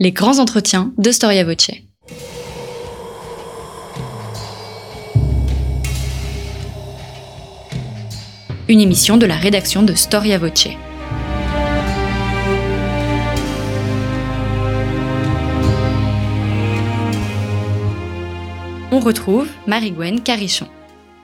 Les grands entretiens de Storia Voce. Une émission de la rédaction de Storia Voce. On retrouve Marie-Gwen Carichon.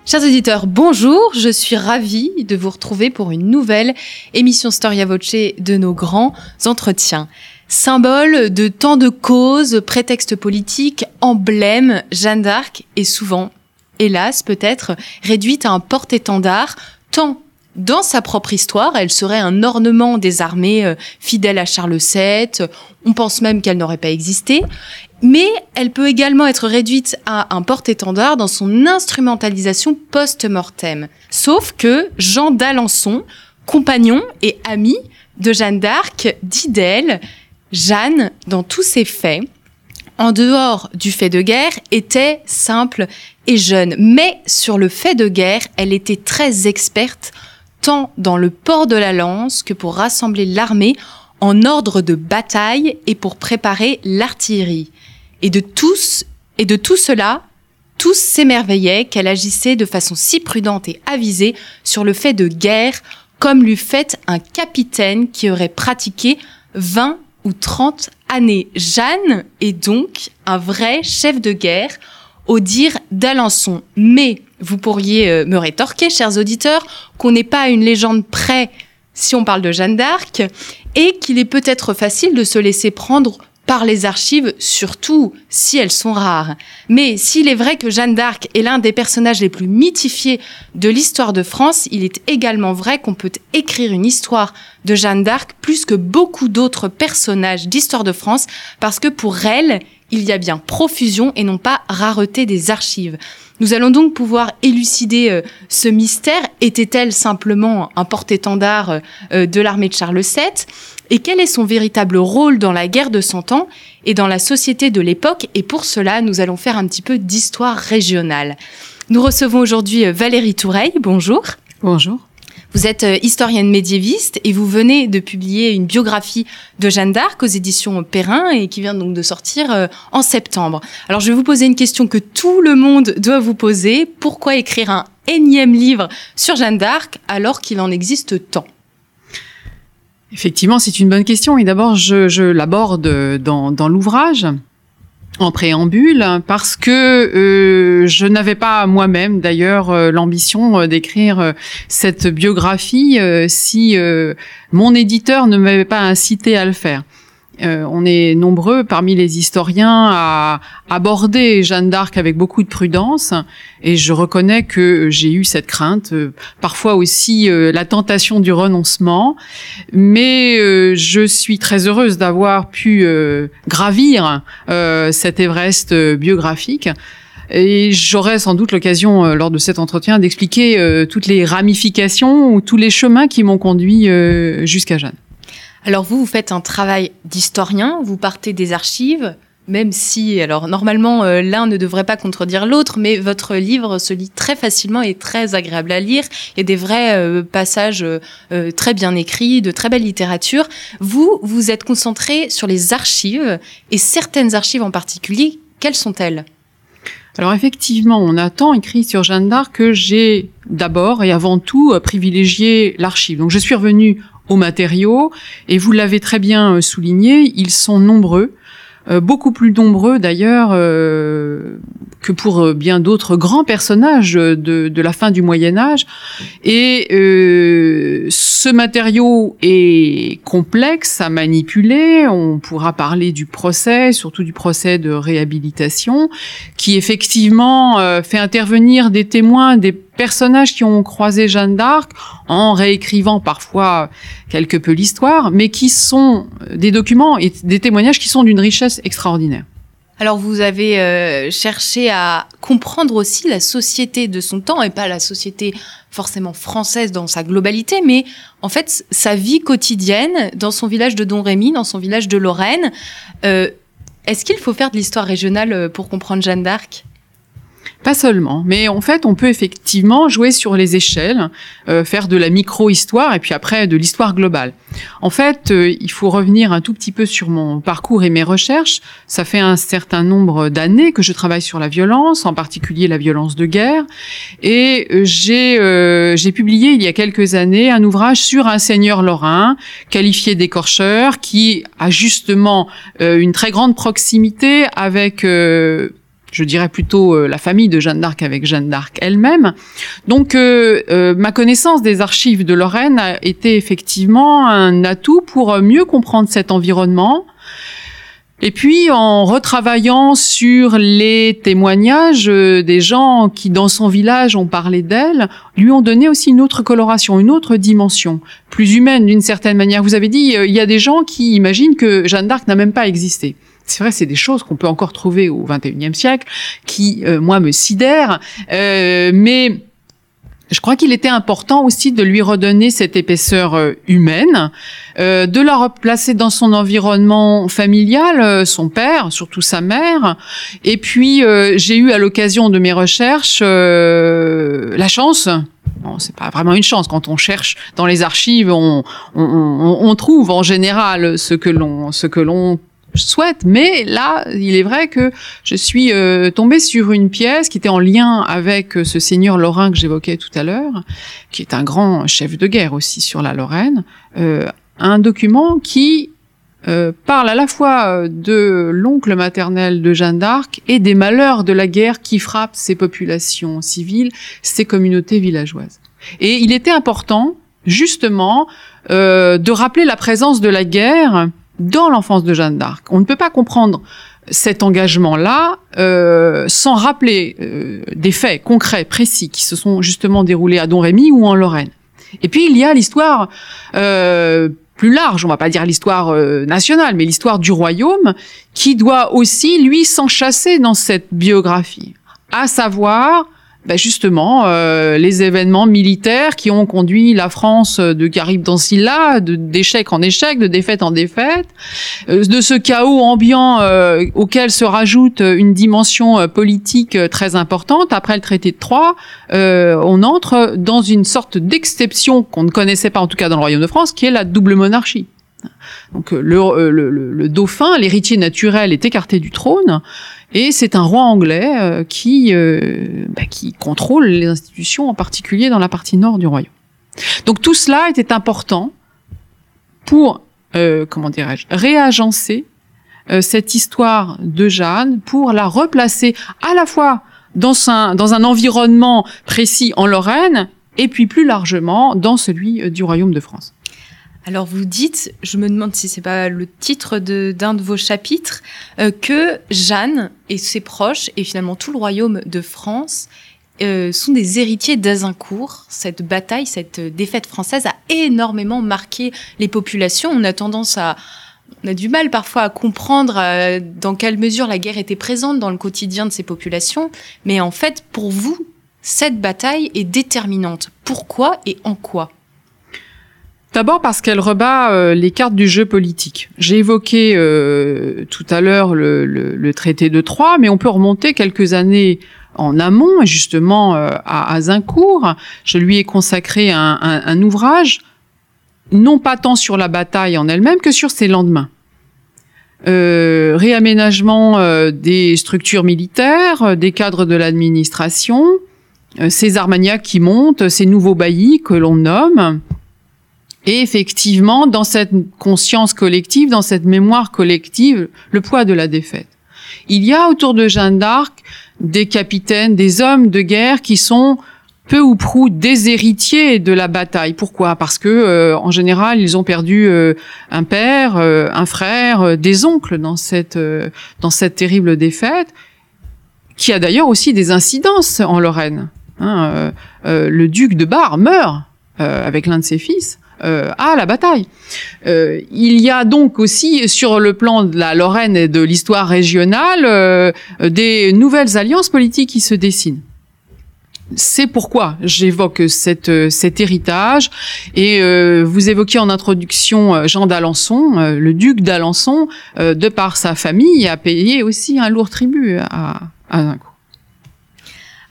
Chers auditeurs, bonjour, je suis ravie de vous retrouver pour une nouvelle émission Storia Voce de nos grands entretiens. Symbole de tant de causes, prétexte politique, emblème, Jeanne d'Arc est souvent, hélas peut-être, réduite à un porte-étendard, tant dans sa propre histoire, elle serait un ornement des armées euh, fidèles à Charles VII, on pense même qu'elle n'aurait pas existé, mais elle peut également être réduite à un porte-étendard dans son instrumentalisation post-mortem. Sauf que Jean d'Alençon, compagnon et ami de Jeanne d'Arc, dit d'elle, Jeanne, dans tous ses faits, en dehors du fait de guerre, était simple et jeune. Mais sur le fait de guerre, elle était très experte, tant dans le port de la lance que pour rassembler l'armée en ordre de bataille et pour préparer l'artillerie. Et de tous, et de tout cela, tous s'émerveillaient qu'elle agissait de façon si prudente et avisée sur le fait de guerre, comme l'eût fait un capitaine qui aurait pratiqué 20 ou 30 années. Jeanne est donc un vrai chef de guerre, au dire d'Alençon. Mais vous pourriez euh, me rétorquer, chers auditeurs, qu'on n'est pas une légende près si on parle de Jeanne d'Arc, et qu'il est peut-être facile de se laisser prendre par les archives, surtout si elles sont rares. Mais s'il est vrai que Jeanne d'Arc est l'un des personnages les plus mythifiés de l'histoire de France, il est également vrai qu'on peut écrire une histoire de Jeanne d'Arc plus que beaucoup d'autres personnages d'histoire de France, parce que pour elle, il y a bien profusion et non pas rareté des archives. Nous allons donc pouvoir élucider euh, ce mystère. Était-elle simplement un porte-étendard euh, de l'armée de Charles VII Et quel est son véritable rôle dans la guerre de Cent Ans et dans la société de l'époque? Et pour cela, nous allons faire un petit peu d'histoire régionale. Nous recevons aujourd'hui euh, Valérie Toureille. Bonjour. Bonjour. Vous êtes euh, historienne médiéviste et vous venez de publier une biographie de Jeanne d'Arc aux éditions Perrin et qui vient donc de sortir euh, en septembre. Alors je vais vous poser une question que tout le monde doit vous poser. Pourquoi écrire un énième livre sur Jeanne d'Arc alors qu'il en existe tant? Effectivement, c'est une bonne question et d'abord je, l'aborde dans, dans l'ouvrage en préambule parce que euh, je n'avais pas moi-même d'ailleurs euh, l'ambition euh, d'écrire cette biographie si mon éditeur ne m'avait pas incité à le faire. Euh, on est nombreux parmi les historiens à aborder Jeanne d'Arc avec beaucoup de prudence, et je reconnais que j'ai eu cette crainte, euh, parfois aussi euh, la tentation du renoncement, mais je suis très heureuse d'avoir pu gravir cet Everest biographique. Et j'aurai sans doute l'occasion lors de cet entretien d'expliquer toutes les ramifications ou tous les chemins qui m'ont conduit jusqu'à Jeanne. Alors vous, vous faites un travail d'historien, vous partez des archives, même si, alors normalement, euh, l'un ne devrait pas contredire l'autre, mais votre livre se lit très facilement et très agréable à lire. Il y a des vrais euh, passages euh, très bien écrits, de très belle littérature. Vous, vous êtes concentré sur les archives, et certaines archives en particulier. Quelles sont-elles? Alors effectivement, on a tant écrit sur Jeanne d'Arc que j'ai d'abord et avant tout privilégié l'archive. Donc je suis revenue aux matériaux. Et vous l'avez très bien euh, souligné, ils sont nombreux, euh, beaucoup plus nombreux d'ailleurs euh, que pour euh, bien d'autres grands personnages de, de, la fin du Moyen Âge. Et euh, ce matériau est complexe à manipuler. On pourra parler du procès, surtout du procès de réhabilitation, qui effectivement fait intervenir des témoins, des personnages qui ont croisé Jeanne d'Arc en réécrivant parfois quelque peu l'histoire, mais qui sont des documents et des témoignages qui sont d'une richesse extraordinaire. Alors vous avez euh, cherché à comprendre aussi la société de son temps et pas la société forcément française dans sa globalité, mais en fait sa vie quotidienne dans son village de Don Rémy, dans son village de Lorraine. Euh, est-ce qu'il faut faire de l'histoire régionale euh, pour comprendre Jeanne d'Arc? Pas seulement, mais en fait, on peut effectivement jouer sur les échelles, euh, faire de la micro-histoire et puis après de l'histoire globale. En fait, euh, il faut revenir un tout petit peu sur mon parcours et mes recherches. Ça fait un certain nombre d'années que je travaille sur la violence, en particulier la violence de guerre, et euh, j'ai j'ai publié il y a quelques années un ouvrage sur un seigneur lorrain qualifié d'écorcheur qui a justement une très grande proximité avec je dirais plutôt euh, la famille de Jeanne d'Arc avec Jeanne d'Arc elle-même. Donc euh, euh, ma connaissance des archives de Lorraine a été effectivement un atout pour mieux comprendre cet environnement. Et puis en retravaillant sur les témoignages des gens qui dans son village ont parlé d'elle, lui ont donné aussi une autre coloration, une autre dimension, plus humaine d'une certaine manière. Vous avez dit, il y a des gens qui imaginent que Jeanne d'Arc n'a même pas existé c'est vrai, c'est des choses qu'on peut encore trouver au XXIe siècle, qui, euh, moi, me sidèrent. Euh, mais je crois qu'il était important aussi de lui redonner cette épaisseur euh, humaine, de la replacer dans son environnement familial, son père, surtout sa mère. Et puis, j'ai eu à l'occasion de mes recherches la chance Bon, c'est pas vraiment une chance. Quand on cherche dans les archives, on, on, on trouve en général ce que l'on ce que l'on souhaite. Mais là, il est vrai que je suis euh, tombée sur une pièce qui était en lien avec euh, ce seigneur lorrain que j'évoquais tout à l'heure, qui est un grand chef de guerre aussi sur la Lorraine. Euh, un document qui parle à la fois de l'oncle maternel de Jeanne d'Arc et des malheurs de la guerre qui frappent ces populations civiles, ces communautés villageoises. Et il était important, justement, de rappeler la présence de la guerre dans l'enfance de Jeanne d'Arc. On ne peut pas comprendre cet engagement-là euh, sans rappeler euh, des faits concrets, précis, qui se sont justement déroulés à Don Rémy ou en Lorraine. Et puis il y a l'histoire euh, plus large, on va pas dire l'histoire nationale, mais l'histoire du royaume, qui doit aussi, lui, s'enchasser dans cette biographie. À savoir ben justement euh, les événements militaires qui ont conduit la France de Caribe Dancilla d'échec en échec, de défaite en défaite, euh, de ce chaos ambiant euh, auquel se rajoute une dimension politique très importante. Après le traité de Troyes, on entre dans une sorte d'exception qu'on ne connaissait pas en tout cas dans le Royaume de France, qui est la double monarchie. Donc le, le, le dauphin, l'héritier naturel, est écarté du trône et c'est un roi anglais euh, qui, euh, bah, qui contrôle les institutions, en particulier dans la partie nord du royaume. Donc tout cela était important pour, euh, comment dirais-je, réagencer cette histoire de Jeanne, pour la replacer à la fois dans un, dans un environnement précis en Lorraine, et puis plus largement dans celui du royaume de France. Alors vous dites, je me demande si c'est pas le titre d'un de, vos chapitres, euh, que Jeanne et ses proches et finalement tout le royaume de France euh, sont des héritiers d'Azincourt. Cette bataille, cette défaite française a énormément marqué les populations. On a tendance à on a du mal parfois à comprendre euh, dans quelle mesure la guerre était présente dans le quotidien de ces populations, mais en fait, pour vous, cette bataille est déterminante. Pourquoi et en quoi? D'abord parce qu'elle rebat euh, les cartes du jeu politique. J'ai évoqué euh, tout à l'heure le, traité de Troyes, mais on peut remonter quelques années en amont, justement euh, à Azincourt. Je lui ai consacré un, ouvrage, non pas tant sur la bataille en elle-même que sur ses lendemains. réaménagement des structures militaires, des cadres de l'administration, ces Armagnacs qui montent, ces nouveaux baillis que l'on nomme, et effectivement, dans cette conscience collective, dans cette mémoire collective, le poids de la défaite. Il y a autour de Jeanne d'Arc des capitaines, des hommes de guerre qui sont peu ou prou des héritiers de la bataille. Pourquoi? Parce que euh, en général, ils ont perdu euh, un père, euh, un frère, des oncles dans cette dans cette terrible défaite, qui a d'ailleurs aussi des incidences en Lorraine. Hein, le duc de Bar meurt avec l'un de ses fils euh, à la bataille. Euh, il y a donc aussi sur le plan de la Lorraine et de l'histoire régionale euh, des nouvelles alliances politiques qui se dessinent. C'est pourquoi j'évoque cet héritage. Et vous évoquiez en introduction Jean d'Alençon, le duc d'Alençon, de par sa famille, a payé aussi un lourd tribut à, à coup.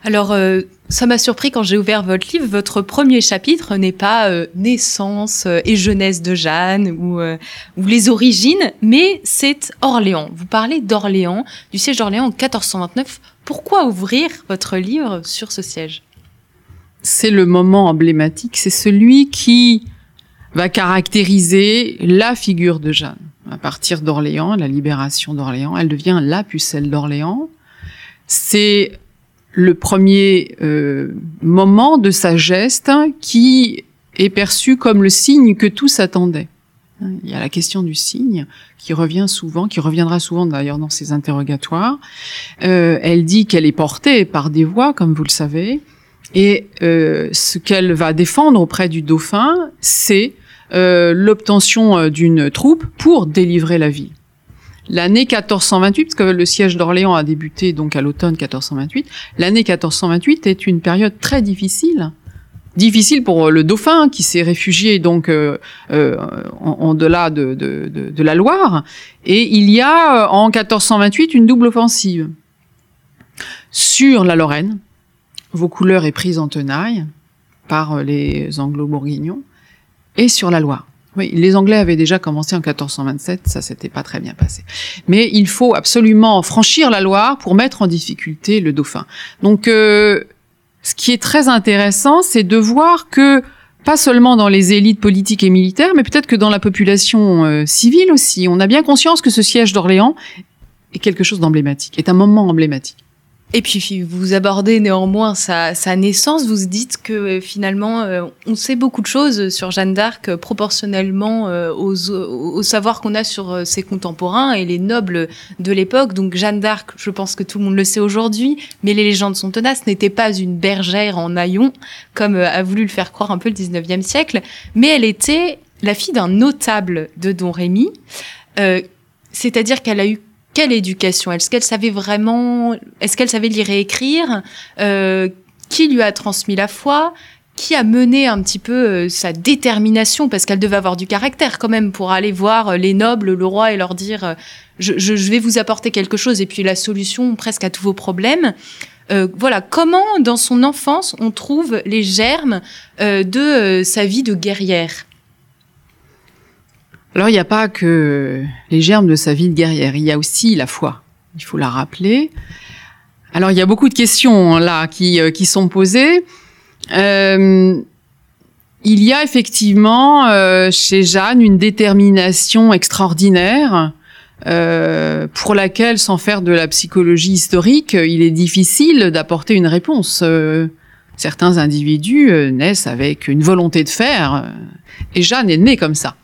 Alors, euh, ça m'a surpris quand j'ai ouvert votre livre. Votre premier chapitre n'est pas euh, naissance euh, et jeunesse de Jeanne ou, ou les origines, mais c'est Orléans. Vous parlez d'Orléans, du siège d'Orléans en 1429. Pourquoi ouvrir votre livre sur ce siège? C'est le moment emblématique, c'est celui qui va caractériser la figure de Jeanne. À partir d'Orléans, la libération d'Orléans, elle devient la pucelle d'Orléans. C'est le premier euh, moment de sa geste qui est perçu comme le signe que tous attendaient. Il y a la question du signe qui revient souvent, qui reviendra souvent d'ailleurs dans ses interrogatoires. Euh, elle dit qu'elle est portée par des voix, comme vous le savez, et euh, ce qu'elle va défendre auprès du dauphin, c'est l'obtention d'une troupe pour délivrer la ville. L'année 1428, parce que le siège d'Orléans a débuté donc à l'automne 1428, l'année 1428 est une période très difficile. Difficile pour le dauphin qui s'est réfugié donc euh, euh, en, delà de, de, de, la Loire. Et il y a euh, en 1428 une double offensive sur la Lorraine. Vaucouleurs est prise en tenaille par les Anglo-Bourguignons et sur la Loire. Les Anglais avaient déjà commencé en 1427, ça s'était pas très bien passé. Mais il faut absolument franchir la Loire pour mettre en difficulté le dauphin. Donc, euh, ce qui est très intéressant, c'est de voir que pas seulement dans les élites politiques et militaires, mais peut-être que dans la population euh, civile aussi, on a bien conscience que ce siège d'Orléans est quelque chose d'emblématique, est un moment emblématique. Et puis vous abordez néanmoins sa, sa naissance, vous dites que euh, finalement euh, on sait beaucoup de choses sur Jeanne d'Arc euh, proportionnellement aux, au savoir qu'on a sur ses contemporains et les nobles de l'époque. Donc Jeanne d'Arc, je pense que tout le monde le sait aujourd'hui, mais les légendes sont tenaces, n'était pas une bergère en haillons comme a voulu le faire croire un peu le 19e siècle, mais elle était la fille d'un notable de Don Rémy. C'est-à-dire qu'elle a eu quelle éducation? Est-ce qu'elle savait vraiment Est-ce qu'elle savait lire et écrire? Euh, Qui lui a transmis la foi? Qui a mené un petit peu euh, sa détermination? Parce qu'elle devait avoir du caractère quand même pour aller voir euh, les nobles, le roi et leur dire euh, je, je, vais vous apporter quelque chose et puis la solution presque à tous vos problèmes. Euh, voilà, comment dans son enfance on trouve les germes euh, de sa vie de guerrière? Alors il n'y a pas que les germes de sa vie de guerrière, il y a aussi la foi. Il faut la rappeler. Alors il y a beaucoup de questions hein, là qui, euh, qui sont posées. Euh, il y a effectivement euh, chez Jeanne une détermination extraordinaire euh, pour laquelle, sans faire de la psychologie historique, il est difficile d'apporter une réponse. Euh, certains individus naissent avec une volonté de faire, et Jeanne est née comme ça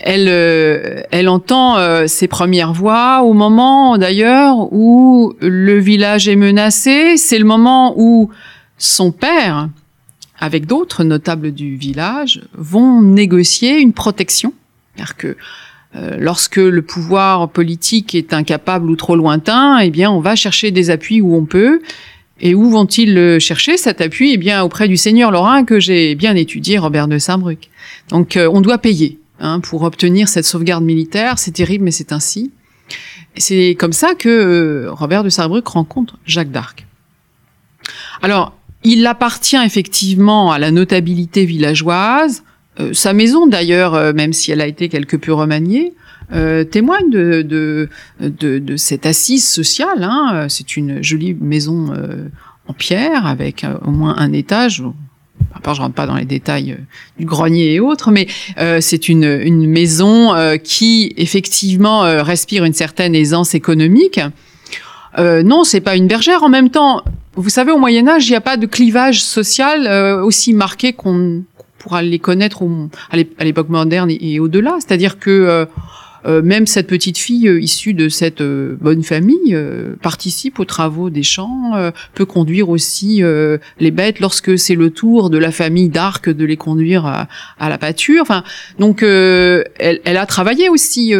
elle, euh, elle entend euh, ses premières voix au moment d'ailleurs où le village est menacé. C'est le moment où son père, avec d'autres notables du village, vont négocier une protection. C'est-à-dire que euh, lorsque le pouvoir politique est incapable ou trop lointain, eh bien, on va chercher des appuis où on peut. Et où vont-ils chercher cet appui? Eh bien, auprès du seigneur Lorrain que j'ai bien étudié, Robert de Saint-Bruc. Donc, on doit payer hein, pour obtenir cette sauvegarde militaire. C'est terrible, mais c'est ainsi. C'est comme ça que euh, Robert de Saarbrück rencontre Jacques d'Arc. Alors, il appartient effectivement à la notabilité villageoise. Euh, sa maison, d'ailleurs, euh, même si elle a été quelque peu remaniée, témoigne de, de, de, de, cette assise sociale. Hein. C'est une jolie maison en pierre avec au moins un étage, part, je rentre pas dans les détails euh, du grenier et autres, mais euh, c'est une, une maison euh, qui effectivement respire une certaine aisance économique. non, c'est pas une bergère. En même temps, vous savez, au Moyen Âge, il n'y a pas de clivage social aussi marqué qu'on pourra les connaître à l'époque moderne et, au-delà. C'est-à-dire que euh, même cette petite fille euh, issue de cette euh, bonne famille participe aux travaux des champs, peut conduire aussi les bêtes lorsque c'est le tour de la famille d'Arc de les conduire à, à la pâture. Enfin, donc elle, elle, a travaillé aussi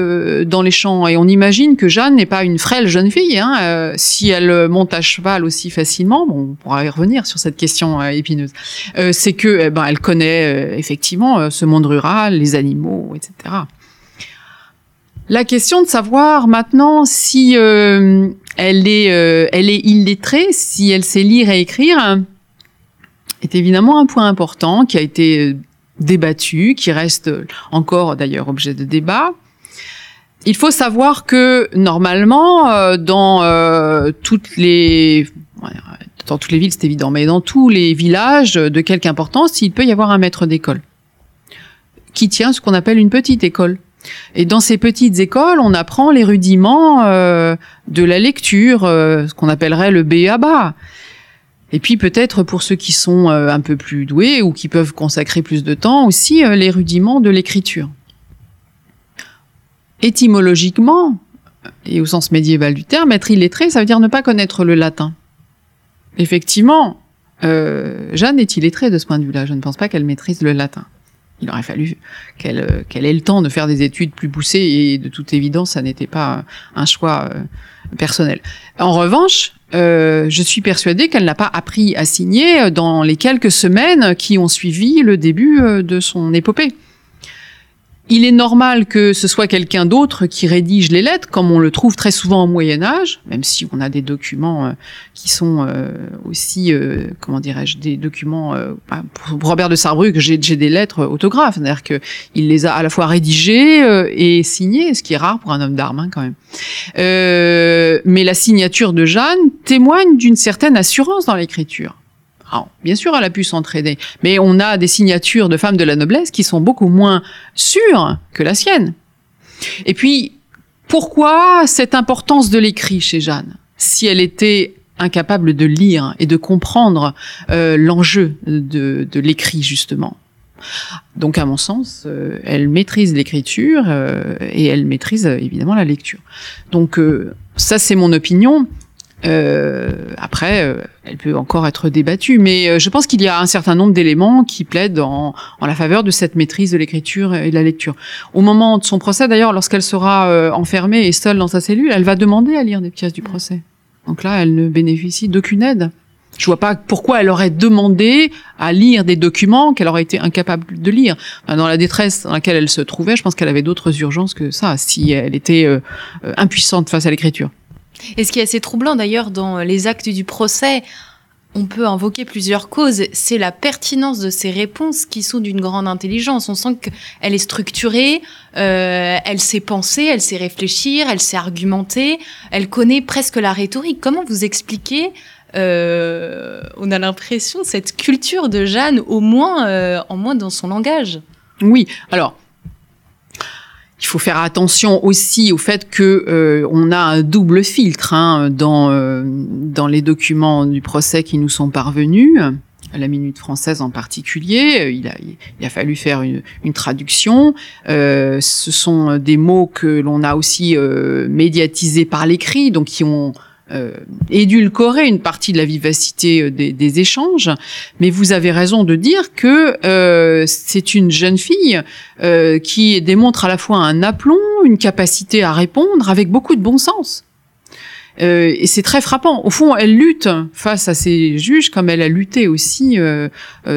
dans les champs et on imagine que Jeanne n'est pas une frêle jeune fille. Hein, si elle monte à cheval aussi facilement, bon, on pourra y revenir sur cette question épineuse. c'est que eh ben, elle connaît effectivement ce monde rural, les animaux, etc. La question de savoir maintenant si euh, elle est, euh, elle est illettrée, si elle sait lire et écrire, est évidemment un point important qui a été débattu, qui reste encore d'ailleurs objet de débat. Il faut savoir que normalement, euh, dans euh, toutes les dans toutes les villes, c'est évident, mais dans tous les villages de quelque importance, il peut y avoir un maître d'école qui tient ce qu'on appelle une petite école. Et dans ces petites écoles, on apprend les rudiments euh, de la lecture, ce qu'on appellerait le B.A.B.A. Et puis peut-être pour ceux qui sont un peu plus doués ou qui peuvent consacrer plus de temps aussi les rudiments de l'écriture étymologiquement, et au sens médiéval du terme, être illettré, ça veut dire ne pas connaître le latin. Effectivement, euh, Jeanne est illettrée de ce point de vue-là. Je ne pense pas qu'elle maîtrise le latin. Il aurait fallu qu'elle euh, qu'elle ait le temps de faire des études plus poussées et de toute évidence, ça n'était pas un choix euh, personnel. En revanche, euh, je suis persuadée qu'elle n'a pas appris à signer dans les quelques semaines qui ont suivi le début de son épopée il est normal que ce soit quelqu'un d'autre qui rédige les lettres, comme on le trouve très souvent au Moyen Âge, même si on a des documents euh, qui sont euh, aussi, euh, comment dirais-je, des documents. Bah, pour Robert de Sarrebruck, j'ai des lettres autographes, c'est-à-dire que il les a à la fois rédigées et signées, ce qui est rare pour un homme d'armes hein, quand même. mais la signature de Jeanne témoigne d'une certaine assurance dans l'écriture bien sûr, elle a pu s'entraider, mais on a des signatures de femmes de la noblesse qui sont beaucoup moins sûres que la sienne. Et puis, pourquoi cette importance de l'écrit chez Jeanne Si elle était incapable de lire et de comprendre euh, l'enjeu de, l'écrit, justement? Donc, à mon sens, euh, elle maîtrise l'écriture euh, et elle maîtrise évidemment la lecture. Donc, ça, c'est mon opinion. Euh, après, euh, elle peut encore être débattue, mais euh, je pense qu'il y a un certain nombre d'éléments qui plaident en, en, la faveur de cette maîtrise de l'écriture et de la lecture. Au moment de son procès, d'ailleurs, lorsqu'elle sera euh, enfermée et seule dans sa cellule, elle va demander à lire des pièces du procès. Donc là, elle ne bénéficie d'aucune aide. Je vois pas pourquoi elle aurait demandé à lire des documents qu'elle aurait été incapable de lire. Dans la détresse dans laquelle elle se trouvait, je pense qu'elle avait d'autres urgences que ça, si elle était impuissante face à l'écriture. Et ce qui est assez troublant d'ailleurs dans les actes du procès, on peut invoquer plusieurs causes. C'est la pertinence de ces réponses qui sont d'une grande intelligence. On sent qu'elle est structurée, euh, elle sait penser, elle sait réfléchir, elle sait argumenter, elle connaît presque la rhétorique. Comment vous expliquez euh, On a l'impression cette culture de Jeanne, au moins, euh, en moins dans son langage? Oui. Alors, il faut faire attention aussi au fait que euh, on a un double filtre hein, dans euh, dans les documents du procès qui nous sont parvenus la minute française en particulier. Il a, il a fallu faire une, une traduction. Euh, ce sont des mots que l'on a aussi euh, médiatisés par l'écrit, donc qui ont euh, édulcorer une partie de la vivacité euh, des, échanges, mais vous avez raison de dire que euh, c'est une jeune fille euh, qui démontre à la fois un aplomb, une capacité à répondre avec beaucoup de bon sens. Euh, et c'est très frappant. Au fond, elle lutte face à ses juges comme elle a lutté aussi euh,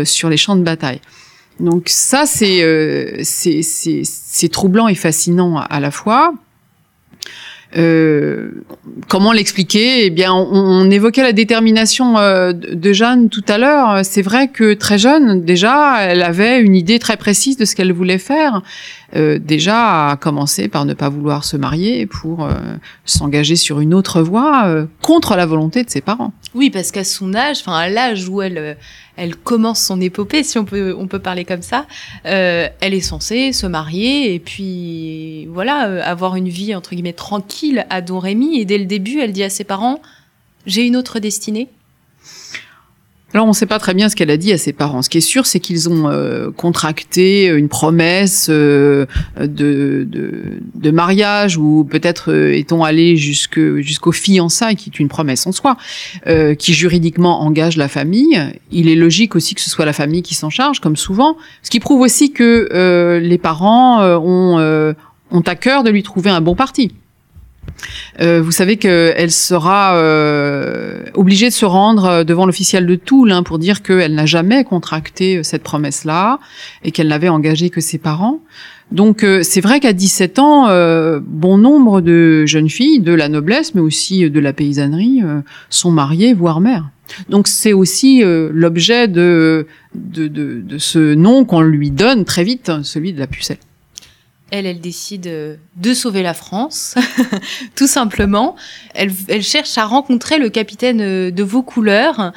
sur les champs de bataille. Donc ça, c'est c'est troublant et fascinant à la fois. Euh, comment l'expliquer? Eh bien, on, évoquait la détermination euh, de Jeanne tout à l'heure. C'est vrai que très jeune, déjà, elle avait une idée très précise de ce qu'elle voulait faire. Euh, déjà, à commencer par ne pas vouloir se marier pour s'engager sur une autre voie contre la volonté de ses parents. Oui, parce qu'à son âge, enfin à l'âge où elle elle commence son épopée, si on peut, on peut parler comme ça. Euh, elle est censée se marier et puis voilà, euh, avoir une vie entre guillemets tranquille à Don Rémy. Et dès le début, elle dit à ses parents J'ai une autre destinée. Alors on ne sait pas très bien ce qu'elle a dit à ses parents. Ce qui est sûr, c'est qu'ils ont euh, contracté une promesse euh, de, de, mariage ou peut-être euh, est-on allé jusqu'au fiançailles, qui est une promesse en soi, qui juridiquement engage la famille. Il est logique aussi que ce soit la famille qui s'en charge, comme souvent. Ce qui prouve aussi que les parents ont, ont à cœur de lui trouver un bon parti. Euh, vous savez qu'elle sera euh, obligée de se rendre euh, devant l'officiel de Toul hein, pour dire qu'elle n'a jamais contracté cette promesse-là et qu'elle n'avait engagé que ses parents. Donc euh, c'est vrai qu'à 17 ans, euh, bon nombre de jeunes filles de la noblesse, mais aussi de la paysannerie, euh, sont mariées, voire mères. Donc c'est aussi l'objet de, de, de, de, ce nom qu'on lui donne très vite, celui de la pucelle. Elle, elle décide de sauver la France, tout simplement. Elle, elle cherche à rencontrer le capitaine de vos couleurs.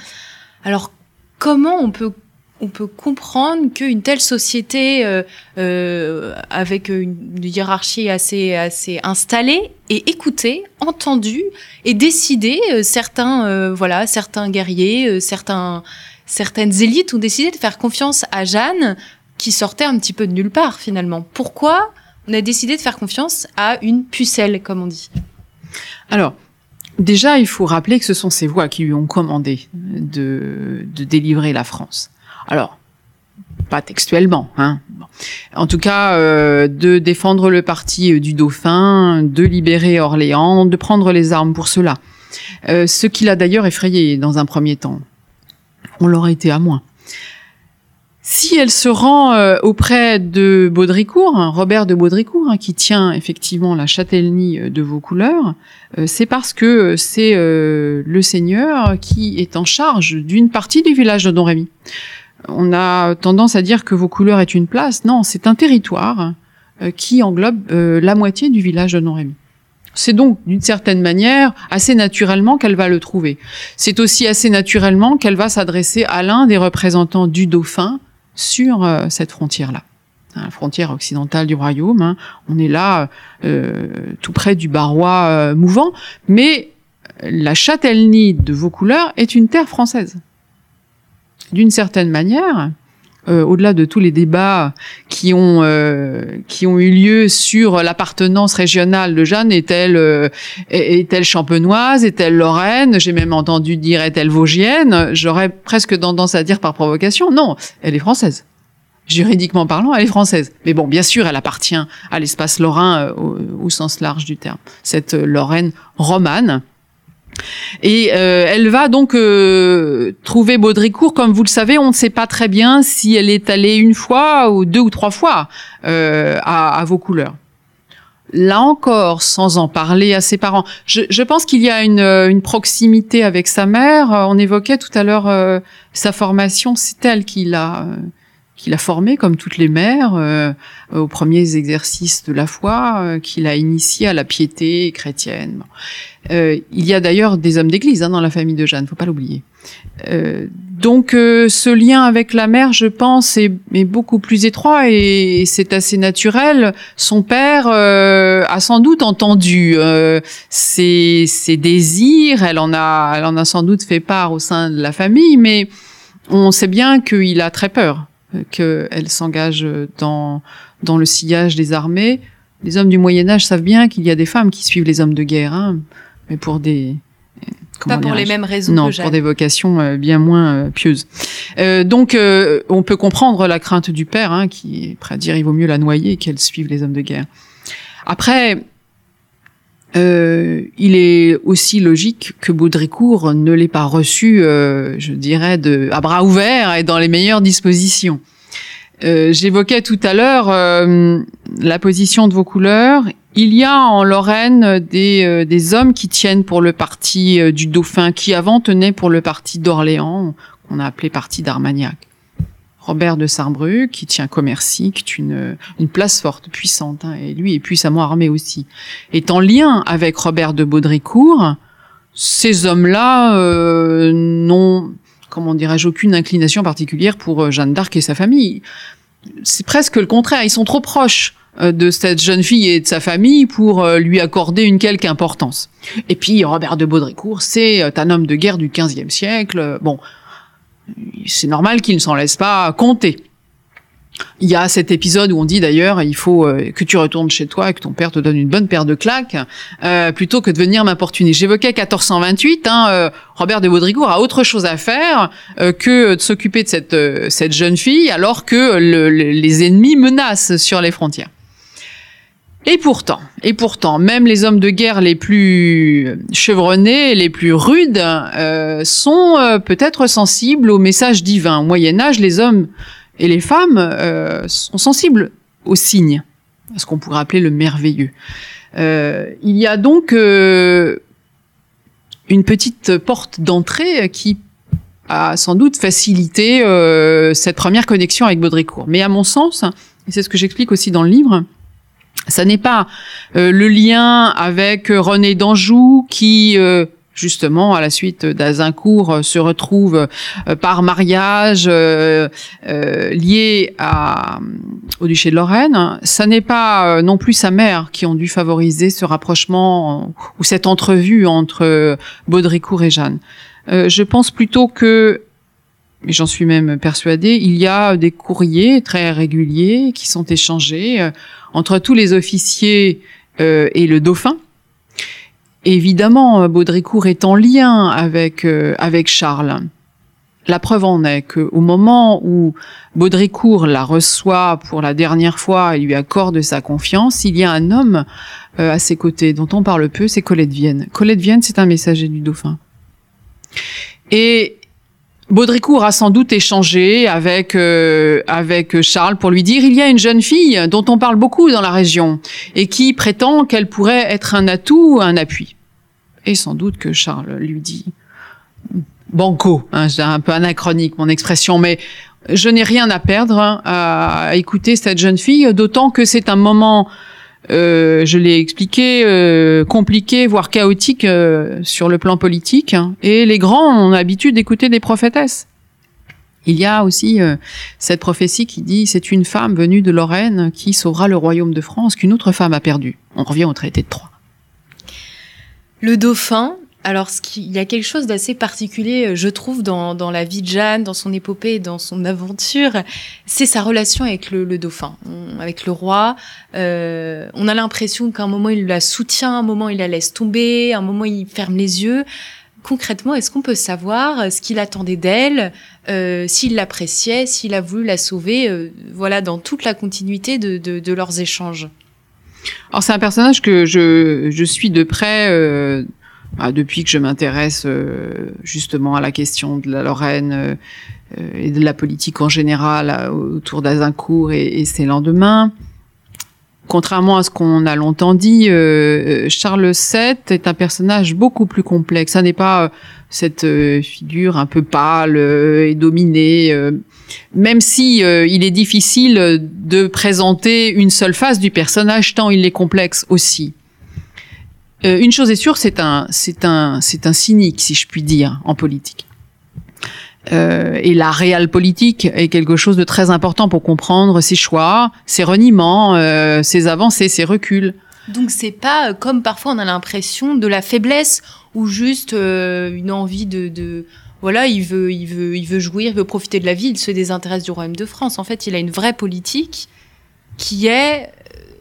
Alors comment on peut on peut comprendre qu'une telle société euh, euh, avec une hiérarchie assez assez installée ait écouté, entendu et décidé euh, certains voilà certains guerriers, certains certaines élites ont décidé de faire confiance à Jeanne qui sortait un petit peu de nulle part finalement. Pourquoi on a décidé de faire confiance à une pucelle comme on dit Alors Déjà, il faut rappeler que ce sont ces voix qui lui ont commandé de, de délivrer la France. Alors, pas textuellement, hein. En tout cas, euh, de défendre le parti euh, du dauphin, de libérer Orléans, de prendre les armes pour cela. Euh, ce qui l'a d'ailleurs effrayé dans un premier temps. On l'aurait été à moins. Si elle se rend auprès de Baudricourt, hein, Robert de Baudricourt, hein, qui tient effectivement la châtellenie de vos couleurs, c'est parce que c'est le seigneur qui est en charge d'une partie du village de Don Rémy on a tendance à dire que vos couleurs est une place. Non, c'est un territoire euh, qui englobe euh, la moitié du village de Non-Rémy. C'est donc, d'une certaine manière, assez naturellement qu'elle va le trouver. C'est aussi assez naturellement qu'elle va s'adresser à l'un des représentants du dauphin sur euh, cette frontière-là. La frontière occidentale du royaume. Hein. On est là, tout près du Barrois mouvant. Mais la châtellenie de vos couleurs est une terre française d'une certaine manière, euh, au-delà de tous les débats qui ont euh, qui ont eu lieu sur l'appartenance régionale de Jeanne, est-elle euh, est-elle champenoise, est-elle lorraine J'ai même entendu dire est-elle vosgienne J'aurais presque tendance à dire par provocation, non, elle est française. Juridiquement parlant, elle est française. Mais bon, bien sûr, elle appartient à l'espace lorrain au, au, sens large du terme. Cette Lorraine romane et euh, elle va donc euh, trouver Baudricourt. Comme vous le savez, on ne sait pas très bien si elle est allée une fois ou deux ou trois fois euh, à, vos couleurs. Là encore, sans en parler à ses parents. Je, pense qu'il y a une, proximité avec sa mère. On évoquait tout à l'heure sa formation. C'est elle qui l'a qui l'a formé comme toutes les mères aux premiers exercices de la foi, qui l'a initié à la piété chrétienne. Euh, il y a d'ailleurs des hommes d'église hein, dans la famille de Jeanne, faut pas l'oublier. Euh, donc euh, ce lien avec la mère, je pense, est, beaucoup plus étroit et, c'est assez naturel. Son père a sans doute entendu ses, ses, désirs, elle en a, elle en a sans doute fait part au sein de la famille, mais on sait bien qu'il a très peur qu'elle s'engage dans dans le sillage des armées. Les hommes du Moyen Âge savent bien qu'il y a des femmes qui suivent les hommes de guerre. Hein mais pour des pas pour les mêmes raisons. Non, pour des vocations euh, bien moins euh, pieuses. Euh, donc, on peut comprendre la crainte du père, hein, qui est prêt à dire il vaut mieux la noyer qu'elle suive les hommes de guerre. Après, il est aussi logique que Baudricourt ne l'ait pas reçu, je dirais, de, à bras ouverts et dans les meilleures dispositions. J'évoquais tout à l'heure la position de vos couleurs il y a en Lorraine des, euh, des hommes qui tiennent pour le parti euh, du Dauphin, qui avant tenaient pour le parti d'Orléans, qu'on a appelé parti d'Armagnac. Robert de Saint-Bru, qui tient Commercy, qui est une, une place forte, puissante, hein, et lui est puissamment armé aussi, est en lien avec Robert de Baudricourt. Ces hommes-là euh, n'ont, comment dirais-je, aucune inclination particulière pour Jeanne d'Arc et sa famille. C'est presque le contraire, ils sont trop proches euh, de cette jeune fille et de sa famille pour euh, lui accorder une quelque importance. Et puis Robert de Baudricourt, c'est euh, un homme de guerre du XVe siècle. Bon, c'est normal qu'il ne s'en laisse pas compter. Il y a cet épisode où on dit d'ailleurs il faut que tu retournes chez toi et que ton père te donne une bonne paire de claques plutôt que de venir m'importuner. J'évoquais 1428. Hein, Robert de Baudricourt a autre chose à faire que de s'occuper de cette cette jeune fille alors que les ennemis menacent sur les frontières. Et pourtant, et pourtant, même les hommes de guerre les plus chevronnés, les plus rudes, euh, sont euh, peut-être sensibles au message divin. Au Moyen Âge, les hommes et les femmes euh, sont sensibles aux signes. ce qu'on pourrait appeler le merveilleux. il y a donc une petite porte d'entrée qui a sans doute facilité cette première connexion avec Baudricourt. Mais à mon sens, et c'est ce que j'explique aussi dans le livre, ça n'est pas le lien avec René d'Anjou qui justement à la suite d'Azincourt euh, se retrouve euh, par mariage euh, lié au duché de Lorraine. Ça n'est pas non plus sa mère qui ont dû favoriser ce rapprochement ou cette entrevue entre Baudricourt et Jeanne. je pense plutôt que j'en suis même persuadée, il y a des courriers très réguliers qui sont échangés entre tous les officiers et le dauphin, Évidemment, euh, Baudricourt est en lien avec, euh, avec Charles. La preuve en est qu'au moment où Baudricourt la reçoit pour la dernière fois et lui accorde sa confiance, il y a un homme euh, à ses côtés dont on parle peu, c'est Colette Vienne. Colette Vienne, c'est un messager du dauphin. Et Baudricourt a sans doute échangé avec avec Charles pour lui dire il y a une jeune fille dont on parle beaucoup dans la région et qui prétend qu'elle pourrait être un atout, un appui. Et sans doute que Charles lui dit banco, hein, c'est un peu anachronique mon expression, mais je n'ai rien à perdre hein, à écouter cette jeune fille, d'autant que c'est un moment, euh, je l'ai expliqué, euh, compliqué, voire chaotique euh, sur le plan politique, hein, et les grands ont l'habitude d'écouter des prophétesses. Il y a aussi euh, cette prophétie qui dit c'est une femme venue de Lorraine qui sauvera le royaume de France qu'une autre femme a perdu. On revient au traité de Troyes. Le dauphin, alors, il y a quelque chose d'assez particulier, euh, je trouve, dans, la vie de Jeanne, dans son épopée, dans son aventure, c'est sa relation avec le, dauphin, avec le roi. Euh, on a l'impression qu'à un moment il la soutient, à un moment il la laisse tomber, à un moment il ferme les yeux. Concrètement, est-ce qu'on peut savoir ce qu'il attendait d'elle, euh, s'il l'appréciait, s'il a voulu la sauver, voilà, dans toute la continuité de leurs échanges? Alors c'est un personnage que je, suis de près euh, bah, depuis que je m'intéresse euh, justement à la question de la Lorraine euh, et de la politique en général autour d'Azincourt et, et, ses lendemains. Contrairement à ce qu'on a longtemps dit, Charles VII est un personnage beaucoup plus complexe. Ça n'est pas cette figure un peu pâle et dominée même si euh, il est difficile de présenter une seule face du personnage tant il est complexe aussi. Euh, une chose est sûre, c'est un, c'est un, c'est un cynique, si je puis dire, en politique. Euh, et la réelle politique est quelque chose de très important pour comprendre ses choix, ses reniements, ses avancées, ses reculs. Donc c'est pas comme parfois on a l'impression de la faiblesse ou juste une envie de voilà, il veut, il veut, il veut jouir, il veut profiter de la vie, il se désintéresse du royaume de France. En fait, il a une vraie politique qui est euh,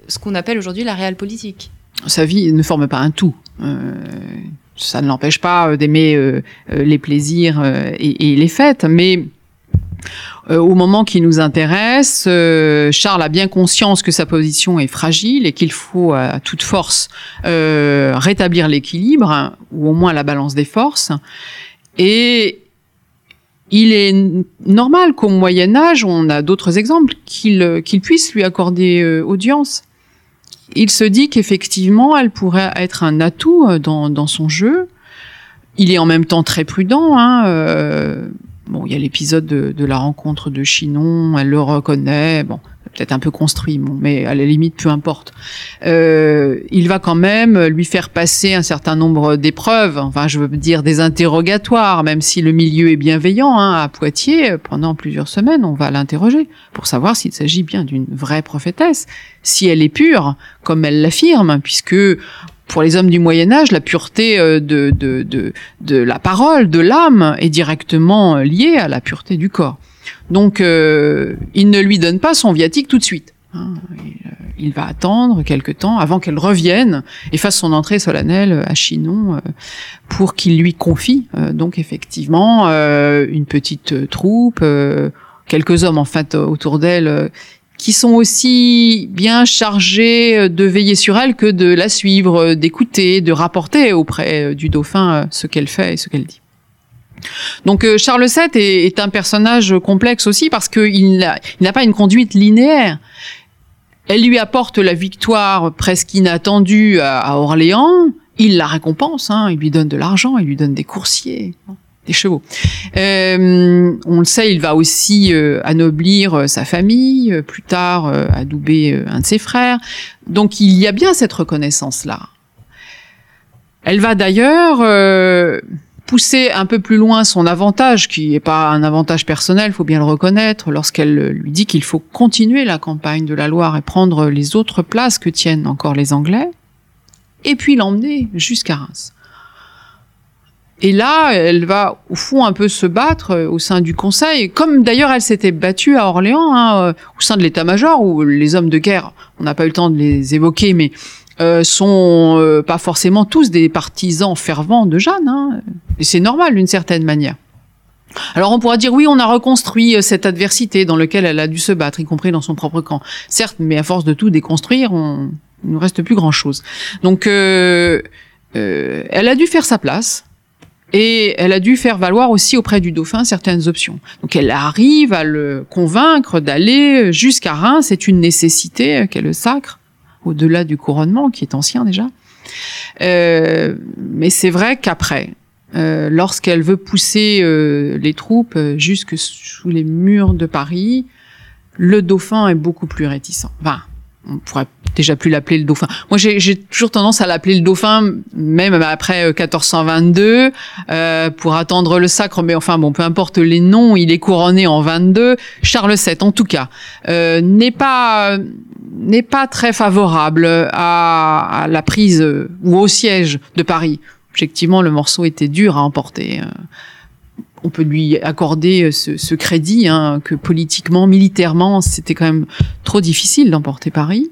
ce qu'on appelle aujourd'hui la réelle politique. Sa vie ne forme pas un tout. Euh, ça ne l'empêche pas euh, d'aimer les plaisirs et, les fêtes, mais au moment qui nous intéresse, Charles a bien conscience que sa position est fragile et qu'il faut à toute force rétablir l'équilibre, ou au moins la balance des forces. Et il est normal qu'au Moyen Âge, on a d'autres exemples, qu'il qu'il puisse lui accorder euh, audience. Il se dit qu'effectivement, elle pourrait être un atout euh, dans, son jeu. Il est en même temps très prudent. Hein, euh, bon, il y a l'épisode de, de, la rencontre de Chinon, elle le reconnaît. Bon, peut-être un peu construit, mais à la limite, peu importe. Euh, il va quand même lui faire passer un certain nombre d'épreuves, enfin, je veux dire des interrogatoires, même si le milieu est bienveillant. Hein, à Poitiers, pendant plusieurs semaines, on va l'interroger pour savoir s'il s'agit bien d'une vraie prophétesse, si elle est pure, comme elle l'affirme, puisque pour les hommes du Moyen Âge, la pureté euh, de, de, de, de la parole, de l'âme, est directement liée à la pureté du corps. Donc, euh, il ne lui donne pas son viatique tout de suite. Hein. Il, va attendre quelque temps avant qu'elle revienne et fasse son entrée solennelle à Chinon euh, pour qu'il lui confie euh, donc effectivement une petite troupe, quelques hommes en fait autour d'elle qui sont aussi bien chargés de veiller sur elle que de la suivre, d'écouter, de rapporter auprès du dauphin ce qu'elle fait et ce qu'elle dit. Donc euh, Charles VII est, un personnage complexe aussi parce qu'il n'a pas une conduite linéaire. elle lui apporte la victoire presque inattendue à, Orléans. Il la récompense, hein, il lui donne de l'argent, il lui donne des coursiers, des chevaux. Euh, on le sait, il va aussi euh, anoblir euh, sa famille, plus tard adouber un de ses frères. Donc il y a bien cette reconnaissance-là. Elle va d'ailleurs pousser un peu plus loin son avantage, qui n'est pas un avantage personnel, faut bien le reconnaître, lorsqu'elle lui dit qu'il faut continuer la campagne de la Loire et prendre les autres places que tiennent encore les Anglais, et puis l'emmener jusqu'à Reims. Et là, elle va au fond un peu se battre au sein du Conseil, comme d'ailleurs elle s'était battue à Orléans, hein, au sein de l'état-major, où les hommes de guerre, on n'a pas eu le temps de les évoquer, mais euh, sont euh, pas forcément tous des partisans fervents de Jeanne, hein, et c'est normal d'une certaine manière. Alors on pourra dire oui, on a reconstruit euh, cette adversité dans laquelle elle a dû se battre, y compris dans son propre camp. Certes, mais à force de tout déconstruire, on, il ne reste plus grand-chose. Donc elle a dû faire sa place. Et elle a dû faire valoir aussi auprès du dauphin certaines options. Donc elle arrive à le convaincre d'aller jusqu'à Reims, c'est une nécessité qu'elle le sacre au-delà du couronnement, qui est ancien déjà. Euh, mais c'est vrai qu'après, euh, lorsqu'elle veut pousser euh, les troupes jusque sous les murs de Paris, le dauphin est beaucoup plus réticent. Enfin, on pourrait déjà plus l'appeler le dauphin. Moi, j'ai toujours tendance à l'appeler le dauphin, même après 1422, euh, pour attendre le sacre. Mais enfin, bon, peu importe les noms, il est couronné en 22. Charles VII, en tout cas, euh, n'est pas n'est pas très favorable à, la prise euh, ou au siège de Paris. Objectivement, le morceau était dur à emporter. Euh. On peut lui accorder ce, ce crédit hein, que politiquement, militairement, c'était quand même trop difficile d'emporter Paris.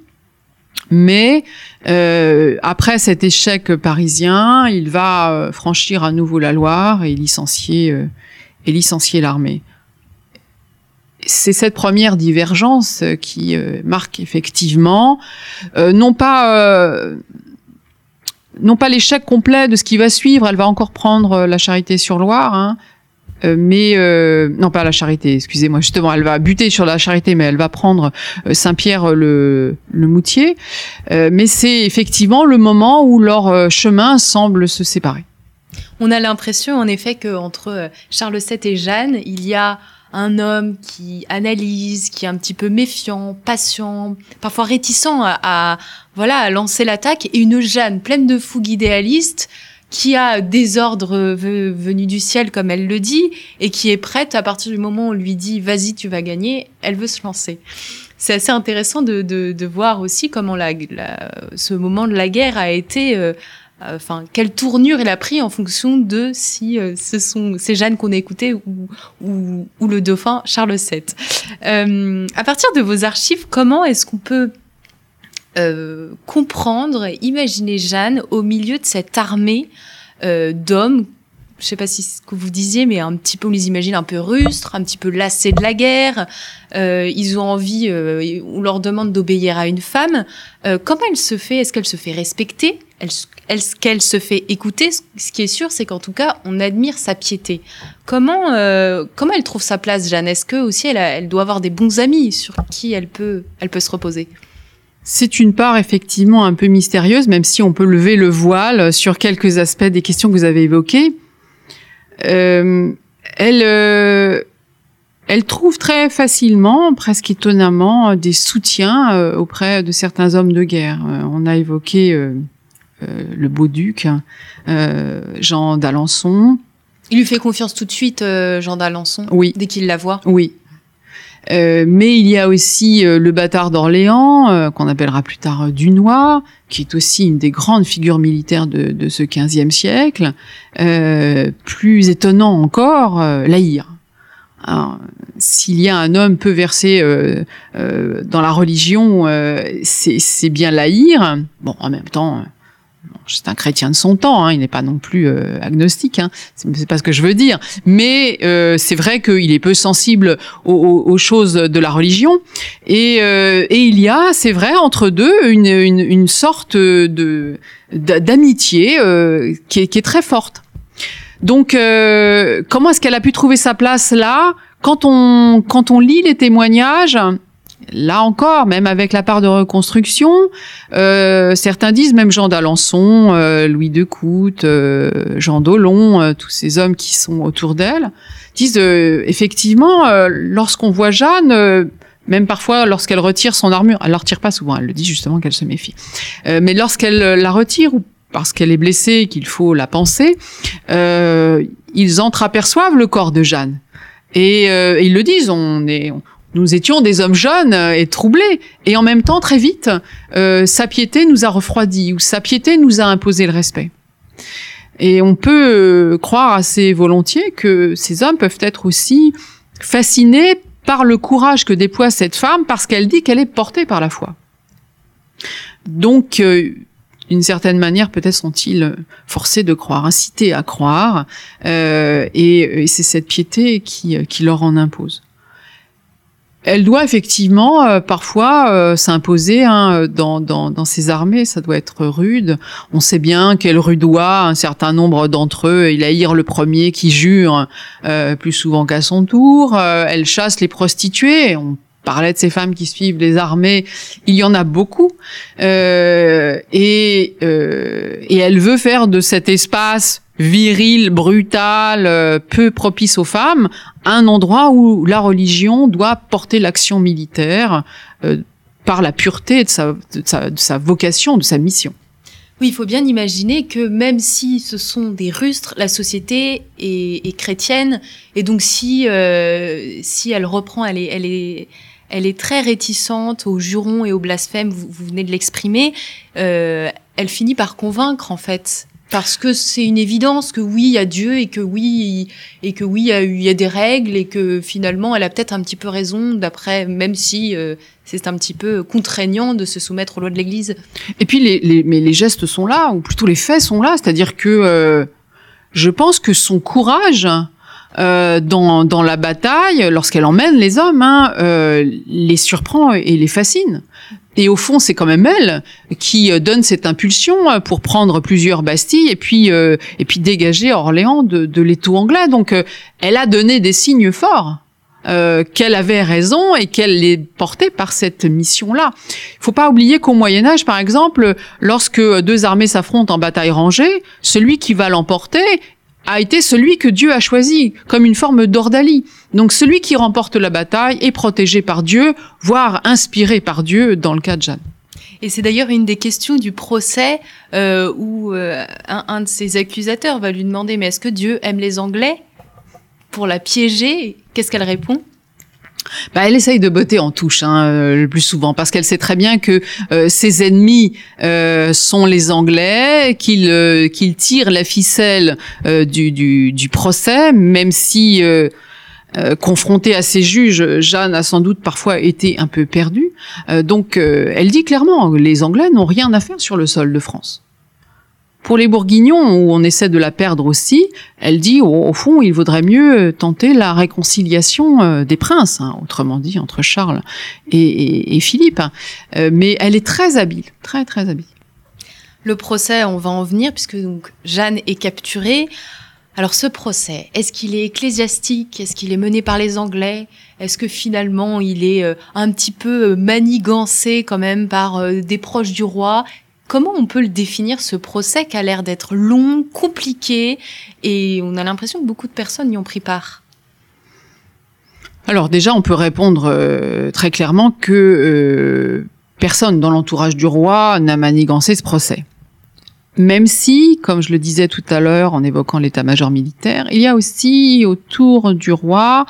Mais euh, après cet échec parisien, il va euh, franchir à nouveau la Loire et licencier euh, et licencier l'armée. C'est cette première divergence qui marque effectivement non pas non pas l'échec complet de ce qui va suivre. Elle va encore prendre la Charité sur Loire. Hein, euh, mais euh, non pas la charité, excusez-moi. Justement, elle va buter sur la charité, mais elle va prendre euh, Saint-Pierre le, le Moutier. mais c'est effectivement le moment où leur chemin semble se séparer. On a l'impression, en effet, que entre Charles VII et Jeanne, il y a un homme qui analyse, qui est un petit peu méfiant, patient, parfois réticent à, à voilà à lancer l'attaque, et une Jeanne pleine de fougue idéaliste qui a des ordres venus du ciel, comme elle le dit, et qui est prête, à partir du moment où on lui dit vas-y, tu vas gagner, elle veut se lancer. C'est assez intéressant de, de, de, voir aussi comment la, ce moment de la guerre a été, euh, enfin, quelle tournure il a pris en fonction de si euh, ce sont ces Jeanne qu'on a écoutées ou, ou, ou, le dauphin Charles VII. Euh, à partir de vos archives, comment est-ce qu'on peut euh, comprendre, imaginer Jeanne au milieu de cette armée euh, d'hommes je sais pas si ce que vous disiez, mais un petit peu, on les imagine un peu rustres, un petit peu lassés de la guerre. Euh, ils ont envie, euh, on leur demande d'obéir à une femme. Euh, comment elle se fait? Est-ce qu'elle se fait respecter? Est-ce qu'elle se fait écouter? Ce qui est sûr, c'est qu'en tout cas, on admire sa piété. Comment, comment elle trouve sa place, Jeanne? Est-ce que aussi, elle, elle doit avoir des bons amis sur qui elle peut, elle peut se reposer? C'est une part effectivement un peu mystérieuse, même si on peut lever le voile sur quelques aspects des questions que vous avez évoquées. Euh, elle, euh, elle trouve très facilement, presque étonnamment, des soutiens euh, auprès de certains hommes de guerre. on a évoqué le beau-duc, Jean d'Alençon. Il lui fait confiance tout de suite, Jean d'Alençon, oui. dès qu'il la voit. Oui, euh, mais il y a aussi euh, le bâtard d'Orléans, euh, qu'on appellera plus tard Dunois, qui est aussi une des grandes figures militaires de, de ce XVe siècle. plus étonnant encore, Laïr. S'il y a un homme peu versé dans la religion, c'est bien Laïr. Bon, en même temps, c'est un chrétien de son temps, hein, il n'est pas non plus euh, agnostique, hein, c'est pas ce que je veux dire, mais euh, c'est vrai qu'il est peu sensible aux, choses de la religion, et, euh, et il y a, c'est vrai, entre deux, une, une, une sorte de d'amitié qui est, qui, est, très forte. Donc, comment est-ce qu'elle a pu trouver sa place là? Quand on quand on lit les témoignages, là encore, même avec la part de reconstruction, euh, certains disent, même Jean d'Alençon, euh, Louis de Coute, euh, Jean Dolon, tous ces hommes qui sont autour d'elle, disent effectivement, lorsqu'on voit Jeanne, même parfois lorsqu'elle retire son armure, elle la retire pas souvent, elle le dit justement qu'elle se méfie, mais lorsqu'elle la retire ou parce qu'elle est blessée, qu'il faut la penser, ils entreaperçoivent le corps de Jeanne. Et ils le disent, on est, nous étions des hommes jeunes et troublés, et en même temps, très vite, euh, sa piété nous a refroidis, ou sa piété nous a imposé le respect. Et on peut euh, croire assez volontiers que ces hommes peuvent être aussi fascinés par le courage que déploie cette femme, parce qu'elle dit qu'elle est portée par la foi. Donc, euh, d'une certaine manière, peut-être sont-ils forcés de croire, incités à croire, et, c'est cette piété qui leur en impose. Elle doit effectivement euh, parfois euh, s'imposer hein, dans, dans, dans, ses armées, ça doit être rude. On sait bien qu'elle rudoie un certain nombre d'entre eux, il haïr le premier qui jure euh, plus souvent qu'à son tour. elle chasse les prostituées, on parlait de ces femmes qui suivent les armées, il y en a beaucoup. et, et elle veut faire de cet espace viril, brutal, euh, peu propice aux femmes, un endroit où la religion doit porter l'action militaire euh, par la pureté de sa, de sa, vocation, de sa mission. Oui, il faut bien imaginer que même si ce sont des rustres, la société est, chrétienne, et donc si euh, si elle reprend, elle est elle est elle est très réticente aux jurons et aux blasphèmes. Vous, vous venez de l'exprimer. elle finit par convaincre en fait parce que c'est une évidence que oui, il y a Dieu et que oui, et que oui, il y, a, des règles et que finalement, elle a peut-être un petit peu raison d'après, même si euh, c'est un petit peu contraignant de se soumettre aux lois de l'Église. Et puis, les, mais les gestes sont là, ou plutôt les faits sont là, c'est-à-dire que euh, je pense que son courage euh, dans, dans la bataille, lorsqu'elle emmène les hommes, hein, les surprend et les fascine. Et au fond, c'est quand même elle qui euh, donne cette impulsion euh, pour prendre plusieurs Bastilles et puis euh, et puis dégager Orléans de, de l'étau anglais. Donc, elle a donné des signes forts. qu'elle avait raison et qu'elle est portée par cette mission-là. Il faut pas oublier qu'au Moyen Âge, par exemple, lorsque deux armées s'affrontent en bataille rangée, celui qui va l'emporter a été celui que Dieu a choisi comme une forme d'ordalie. Donc celui qui remporte la bataille est protégé par Dieu, voire inspiré par Dieu dans le cas de Jeanne. Et c'est d'ailleurs une des questions du procès euh, où euh, un, un, de ses accusateurs va lui demander mais est-ce que Dieu aime les Anglais? Pour la piéger, qu'est-ce qu'elle répond? Bah, elle essaye de botter en touche hein, euh, le plus souvent parce qu'elle sait très bien que euh, ses ennemis euh, sont les Anglais, qu'ils euh, qu'ils tirent la ficelle du, du, du, procès, même si confrontée à ses juges, Jeanne a sans doute parfois été un peu perdue. donc elle dit clairement, les Anglais n'ont rien à faire sur le sol de France. Pour les Bourguignons, où on essaie de la perdre aussi, elle dit au, fond, il vaudrait mieux tenter la réconciliation euh, des princes, hein, autrement dit entre Charles et, Philippe. Euh, mais elle est très habile, très très habile. Le procès, on va en venir puisque donc Jeanne est capturée. Alors ce procès, est-ce qu'il est ecclésiastique? Est-ce qu'il est mené par les Anglais? Est-ce que finalement il est euh, un petit peu manigancé quand même par des proches du roi? Comment on peut le définir, ce procès qui a l'air d'être long, compliqué, et on a l'impression que beaucoup de personnes y ont pris part? Alors déjà, on peut répondre euh, très clairement que euh, personne dans l'entourage du roi n'a manigancé ce procès. Même si, comme je le disais tout à l'heure en évoquant l'état-major militaire, il y a aussi autour du roi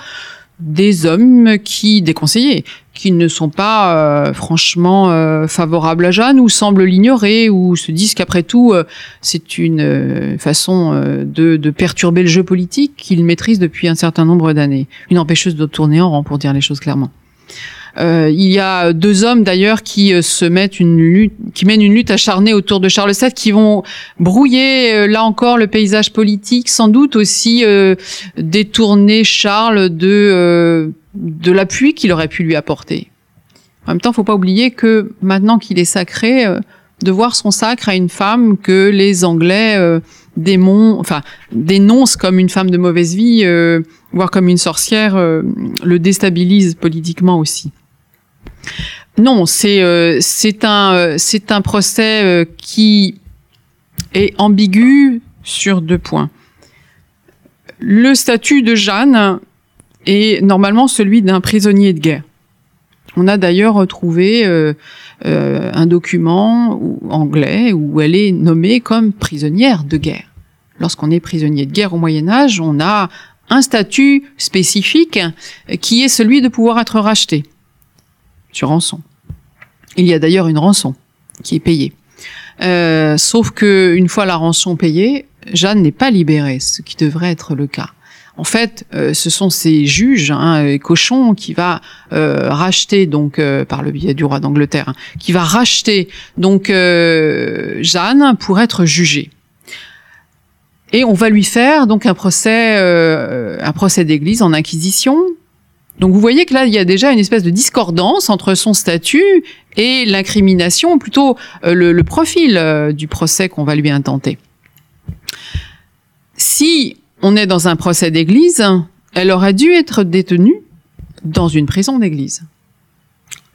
des hommes qui, des conseillers, qui ne sont pas euh, franchement euh, favorables à Jeanne ou semblent l'ignorer ou se disent qu'après tout euh, c'est une façon de, de, perturber le jeu politique qu'il maîtrise depuis un certain nombre d'années. Une empêcheuse de tourner en rang pour dire les choses clairement. Euh, il y a deux hommes d'ailleurs qui euh, se mettent une lutte, qui mènent une lutte acharnée autour de Charles VII, qui vont brouiller euh, là encore le paysage politique, sans doute aussi détourner Charles de de l'appui qu'il aurait pu lui apporter. En même temps, faut pas oublier que maintenant qu'il est sacré, de voir son sacre à une femme que les Anglais enfin, dénoncent comme une femme de mauvaise vie, voire comme une sorcière, le déstabilise politiquement aussi. Non, c'est euh, c'est un euh, c'est un procès euh, qui est ambigu sur deux points. Le statut de Jeanne est normalement celui d'un prisonnier de guerre. On a d'ailleurs retrouvé euh, euh, un document anglais où elle est nommée comme prisonnière de guerre. Lorsqu'on est prisonnier de guerre au Moyen Âge, on a un statut spécifique qui est celui de pouvoir être racheté sur rançon. Il y a d'ailleurs une rançon qui est payée. Euh, sauf que une fois la rançon payée, Jeanne n'est pas libérée, ce qui devrait être le cas. En fait, euh, ce sont ces juges, hein, euh, Cochon, qui va euh, racheter donc euh, par le biais du roi d'Angleterre, hein, qui va racheter donc euh, Jeanne pour être jugée. Et on va lui faire donc un procès, euh, un procès d'église en inquisition. Donc vous voyez que là, il y a déjà une espèce de discordance entre son statut et l'incrimination, plutôt le, le profil du procès qu'on va lui intenter. Si on est dans un procès d'église, elle aurait dû être détenue dans une prison d'église.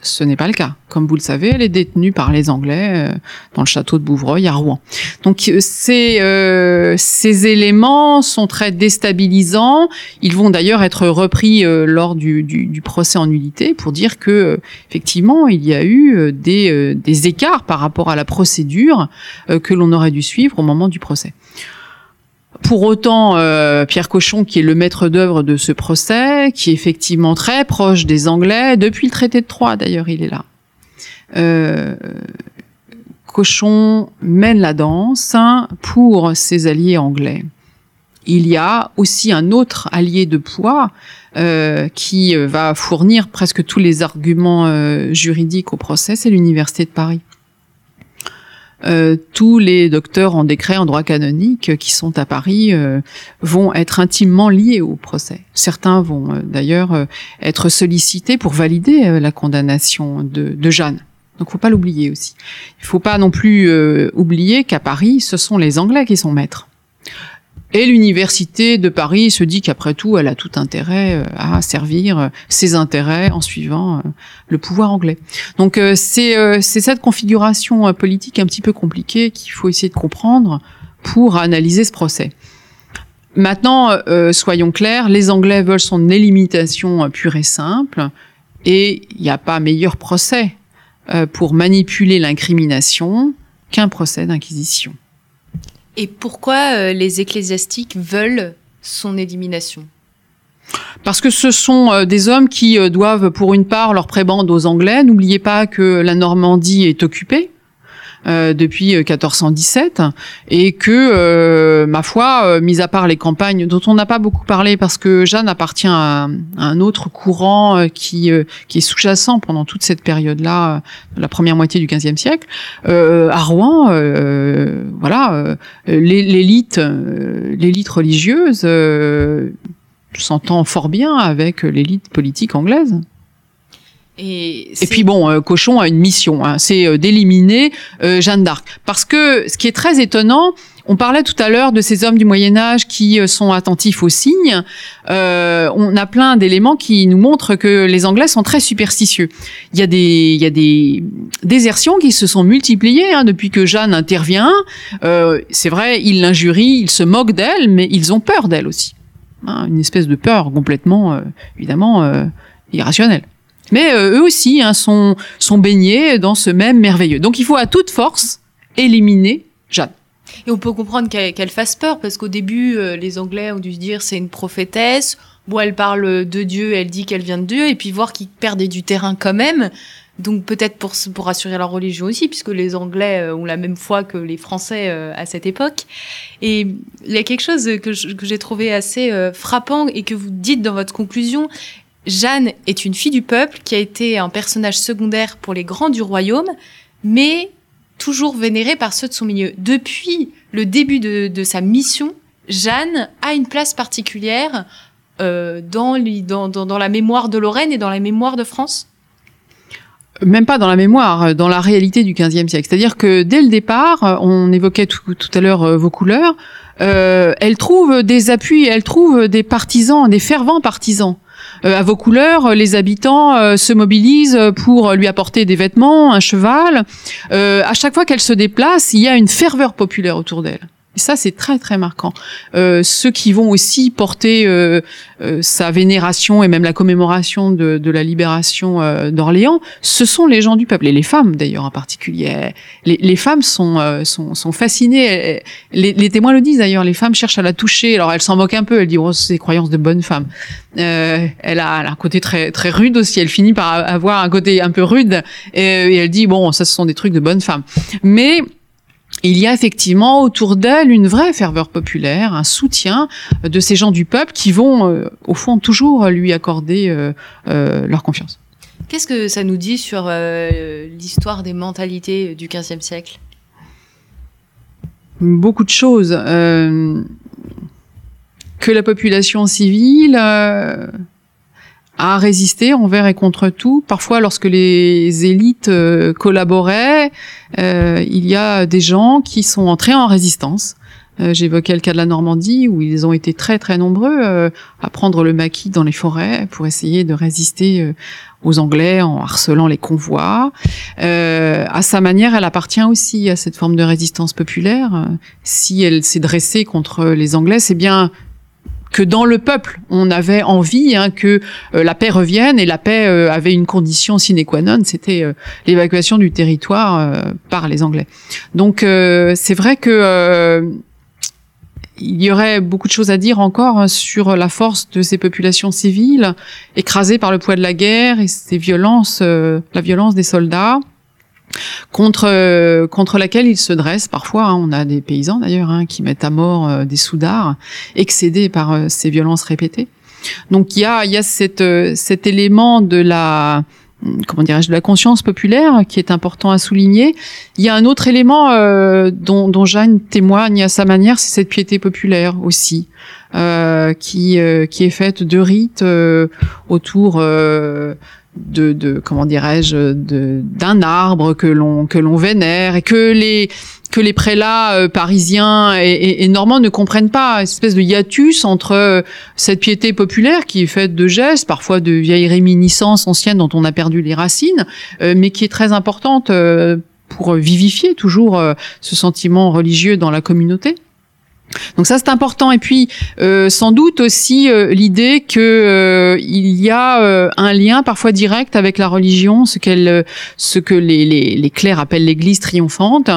Ce n'est pas le cas. Comme vous le savez, elle est détenue par les Anglais euh, dans le château de Bouvreuil à Rouen. Donc euh, ces, euh, ces éléments sont très déstabilisants. Ils vont d'ailleurs être repris euh, lors du, du, du procès en nullité pour dire que effectivement il y a eu des, des écarts par rapport à la procédure que l'on aurait dû suivre au moment du procès. Pour autant, euh, Pierre Cochon, qui est le maître d'œuvre de ce procès, qui est effectivement très proche des Anglais, depuis le traité de Troyes d'ailleurs, il est là. Euh, Cochon mène la danse hein, pour ses alliés anglais. Il y a aussi un autre allié de poids euh, qui va fournir presque tous les arguments juridiques au procès, c'est l'Université de Paris. Euh, tous les docteurs en décret en droit canonique euh, qui sont à Paris euh, vont être intimement liés au procès. Certains vont euh, d'ailleurs euh, être sollicités pour valider la condamnation de, de Jeanne. Donc, faut pas l'oublier aussi. Il faut pas non plus oublier qu'à Paris, ce sont les Anglais qui sont maîtres. Et l'université de Paris se dit qu'après tout, elle a tout intérêt euh, à servir euh, ses intérêts en suivant euh, le pouvoir anglais. Donc c'est cette configuration politique un petit peu compliquée qu'il faut essayer de comprendre pour analyser ce procès. Maintenant, soyons clairs, les Anglais veulent son élimitation euh, pure et simple, et il n'y a pas meilleur procès pour manipuler l'incrimination qu'un procès d'inquisition. Et pourquoi euh, les ecclésiastiques veulent son élimination? Parce que ce sont euh, des hommes qui euh, doivent, pour une part, leur prébande aux Anglais. N'oubliez pas que la Normandie est occupée euh, depuis euh, 1417 et que, euh, ma foi, euh, mis à part les campagnes dont on n'a pas beaucoup parlé parce que Jeanne appartient à, un autre courant euh, qui, euh, qui est sous-jacent pendant toute cette période-là, euh, de la première moitié du XVe siècle, euh, à Rouen, euh, voilà, euh, l'é- l'élite, euh, l'élite religieuse euh, s'entend fort bien avec l'élite politique anglaise. Et, puis bon, euh, Cochon a une mission, hein, c'est euh, d'éliminer euh, Jeanne d'Arc. Parce que ce qui est très étonnant, on parlait tout à l'heure de ces hommes du Moyen Âge qui euh, sont attentifs aux signes. Euh, on a plein d'éléments qui nous montrent que les Anglais sont très superstitieux. Il y a des, il y a des désertions qui se sont multipliées hein, depuis que Jeanne intervient. Euh, c'est vrai, ils l'injurient, ils se moquent d'elle, mais ils ont peur d'elle aussi. Hein, une espèce de peur complètement, euh, évidemment, euh, irrationnelle. Mais euh, eux aussi hein, sont, sont baignés dans ce même merveilleux. Donc il faut à toute force éliminer Jeanne. Et on peut comprendre qu'elle fasse peur, parce qu'au début, euh, les Anglais ont dû se dire c'est une prophétesse. Bon, elle parle de Dieu, elle dit qu'elle vient de Dieu, et puis voir qu'ils perdaient du terrain quand même. Donc peut-être pour, pour assurer leur religion aussi, puisque les Anglais euh, ont la même foi que les Français à cette époque. Et il y a quelque chose que j'ai trouvé assez frappant et que vous dites dans votre conclusion. Jeanne est une fille du peuple qui a été un personnage secondaire pour les grands du royaume, mais toujours vénérée par ceux de son milieu. Depuis le début de, de sa mission, Jeanne a une place particulière euh, dans, la mémoire de Lorraine et dans la mémoire de France. Même pas dans la mémoire, euh, dans la réalité du XVe siècle. C'est-à-dire que dès le départ, euh, on évoquait tout, à l'heure vos couleurs, euh, elle trouve des appuis, elle trouve des partisans, des fervents partisans. à vos couleurs, les habitants se mobilisent pour lui apporter des vêtements, un cheval. à chaque fois qu'elle se déplace, il y a une ferveur populaire autour d'elle. Et ça, c'est très très marquant. Euh, ceux qui vont aussi porter euh, euh, sa vénération et même la commémoration de, de la libération euh, d'Orléans, ce sont les gens du peuple et les femmes d'ailleurs en particulier. Les, les femmes sont, euh, sont, sont fascinées. Les, les, témoins le disent d'ailleurs. Les femmes cherchent à la toucher. Alors elles s'en moquent un peu. Elles disent oh, c'est des croyances de bonne femme. Euh, elle, a, elle, a, un côté très très rude aussi. Elle finit par avoir un côté un peu rude et, elle dit bon ça ce sont des trucs de bonne femme. Mais il y a effectivement autour d'elle une vraie ferveur populaire, un soutien de ces gens du peuple qui vont, euh, au fond, toujours lui accorder euh, euh, leur confiance. Qu'est-ce que ça nous dit sur euh, l'histoire des mentalités du XVe siècle? Beaucoup de choses. Euh, que la population civile a résisté envers et contre tout. Parfois, lorsque les élites euh, collaboraient, euh, il y a des gens qui sont entrés en résistance. Euh, J'évoquais le cas de la Normandie où ils ont été très très nombreux euh, à prendre le maquis dans les forêts pour essayer de résister euh, aux Anglais en harcelant les convois. à sa manière, elle appartient aussi à cette forme de résistance populaire. Si elle s'est dressée contre les Anglais, c'est bien que dans le peuple, on avait envie hein, que euh, la paix revienne et la paix euh, avait une condition sine qua non, c'était euh, l'évacuation du territoire par les Anglais. Donc c'est vrai que il y aurait beaucoup de choses à dire encore hein, sur la force de ces populations civiles écrasées par le poids de la guerre et ces violences, la violence des soldats contre euh, contre laquelle ils se dressent parfois. Hein, on a des paysans d'ailleurs hein, qui mettent à mort euh, des soudards, excédés par euh, ces violences répétées. Donc il y a il y a cette, cet élément de la comment dirais-je de la conscience populaire qui est important à souligner. Il y a un autre élément dont, dont Jeanne témoigne à sa manière, c'est cette piété populaire aussi, qui qui est faite de rites autour de, de comment dirais-je d'un arbre que l'on que l'on vénère et que les que les prélats euh, parisiens et, et, normands ne comprennent pas, espèce de hiatus entre euh, cette piété populaire qui est faite de gestes, parfois de vieilles réminiscences anciennes dont on a perdu les racines, euh, mais qui est très importante pour vivifier toujours ce sentiment religieux dans la communauté. Donc ça c'est important et puis euh, sans doute aussi euh, l'idée que euh, il y a euh, un lien parfois direct avec la religion, ce qu'elle, ce que les, les, les, clercs appellent l'Église triomphante,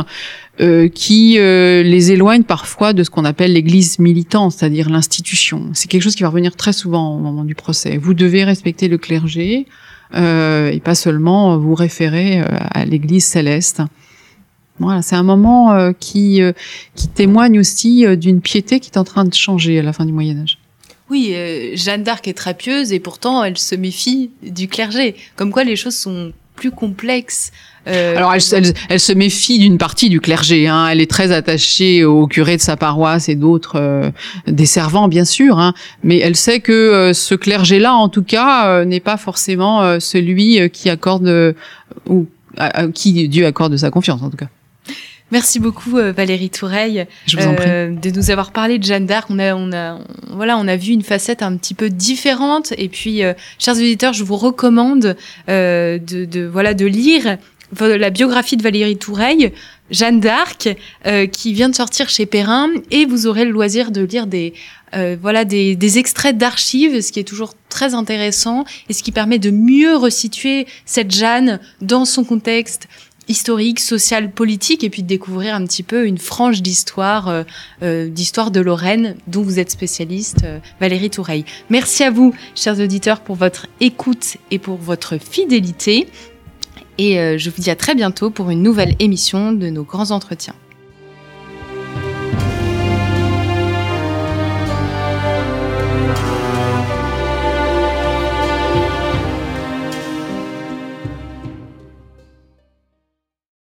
qui les éloigne parfois de ce qu'on appelle l'Église militante, c'est-à-dire l'institution. C'est quelque chose qui va revenir très souvent au moment du procès. Vous devez respecter le clergé et pas seulement vous référer à l'Église céleste. Voilà, c'est un moment euh, qui, euh, qui témoigne aussi euh, d'une piété qui est en train de changer à la fin du Moyen Âge. Oui, Jeanne d'Arc est très pieuse et pourtant elle se méfie du clergé. Comme quoi les choses sont plus complexes. Euh, Alors elle, elle, elle, se méfie d'une partie du clergé. Hein. Elle est très attachée au curé de sa paroisse et d'autres euh, des servants bien sûr, hein. mais elle sait que euh, ce clergé-là, en tout cas, n'est pas forcément celui qui accorde ou à, à qui Dieu accorde sa confiance en tout cas. Merci beaucoup euh, Valérie Toureille euh, de nous avoir parlé de Jeanne d'Arc. On a, on a, on, voilà, on a vu une facette un petit peu différente. Et puis, euh, chers auditeurs, je vous recommande euh, de, de, voilà, de lire la biographie de Valérie Toureille, Jeanne d'Arc, qui vient de sortir chez Perrin, et vous aurez le loisir de lire des, euh, voilà, des, des extraits d'archives, ce qui est toujours très intéressant et ce qui permet de mieux resituer cette Jeanne dans son contexte historique, social, politique, et puis de découvrir un petit peu une frange d'histoire, euh, euh, d'histoire de Lorraine, dont vous êtes spécialiste, euh, Valérie Toureille. Merci à vous, chers auditeurs, pour votre écoute et pour votre fidélité. Et je vous dis à très bientôt pour une nouvelle émission de nos grands entretiens.